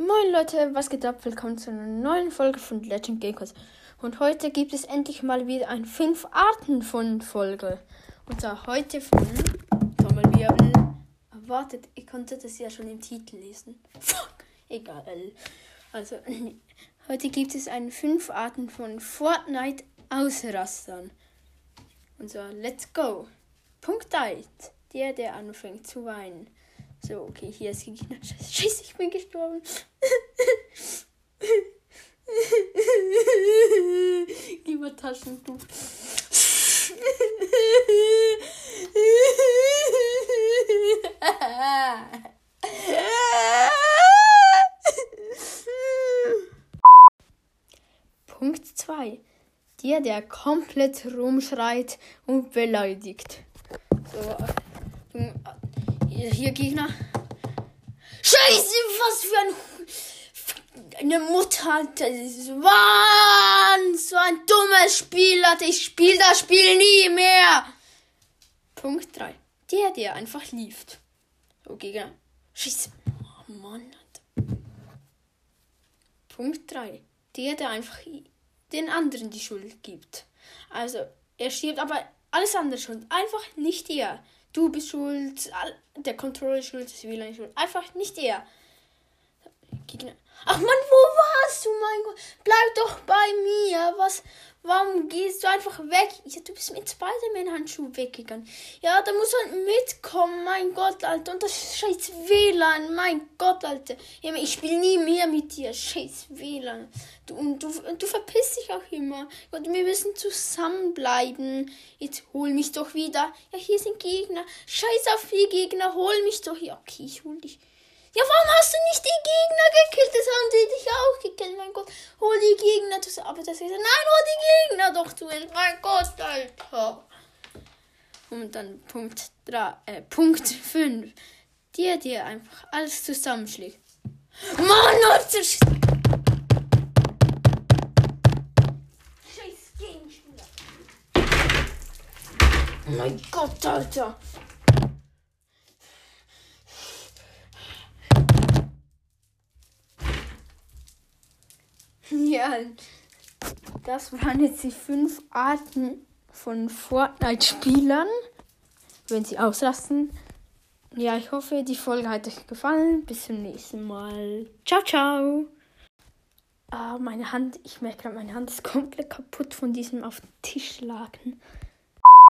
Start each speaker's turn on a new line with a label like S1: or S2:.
S1: Moin Leute, was geht ab? Willkommen zu einer neuen Folge von Legend Gamecast. Und heute gibt es endlich mal wieder ein 5 Arten von Folge. Und zwar heute von Trommelwirbel. Erwartet, ihr konntet es ja schon im Titel lesen. Fuck, egal. Also, heute gibt es ein 5 Arten von Fortnite Ausrastern. Und zwar, let's go. Punkt 1. Der, der anfängt zu weinen. So, okay, hier ist Gegner. Scheiße, ich bin gestorben. Lieber Taschentuch. Punkt 2. Der, der komplett rumschreit und beleidigt. So, hier Gegner. Scheiße, was für ein, eine Mutter. Das war so ein dummes Spiel, Alter. Ich spiele das Spiel nie mehr. Punkt 3. Der, der einfach lief. So, Gegner. Scheiße. Oh Mann. Punkt 3. Der, der einfach den anderen die Schuld gibt. Also, er stirbt, aber alles andere schuld. Einfach nicht er. Du bist schuld, der Controller ist schuld, das WLAN ist schuld. Einfach nicht er. Gegner. Ach man, wo warst du, mein Gott? Bleib doch bei mir. Was? Warum gehst du einfach weg? Ja, du bist mit Spider-Man-Handschuh weggegangen. Ja, da muss halt mitkommen, mein Gott, Alter. Und das scheiß WLAN, mein Gott, Alter. Ja, ich spiele nie mehr mit dir, scheiß WLAN. Du, und du, du verpisst dich auch immer. Gott, wir müssen zusammenbleiben. Jetzt hol mich doch wieder. Ja, hier sind Gegner. Scheiß auf die Gegner, hol mich doch. Ja, okay, ich hol dich. Ja, warum hast du nicht die Gegner gekillt? Das haben sie dich auch gekillt, mein Gott. Hol die Gegner. Das, aber das ist, nein, hol die Gegner doch zu. Mein Gott, Alter. Und dann Punkt 3, äh, Punkt 5. Der dir einfach alles zusammenschlägt. Mann, Alter. Scheiß Gegenspieler. Oh mein Gott, Alter. Ja, das waren jetzt die fünf Arten von Fortnite-Spielern, wenn sie auslassen. Ja, ich hoffe, die Folge hat euch gefallen. Bis zum nächsten Mal. Ciao, ciao. Ah, meine Hand, ich merke gerade, meine Hand ist komplett kaputt von diesem auf den Tisch lagen.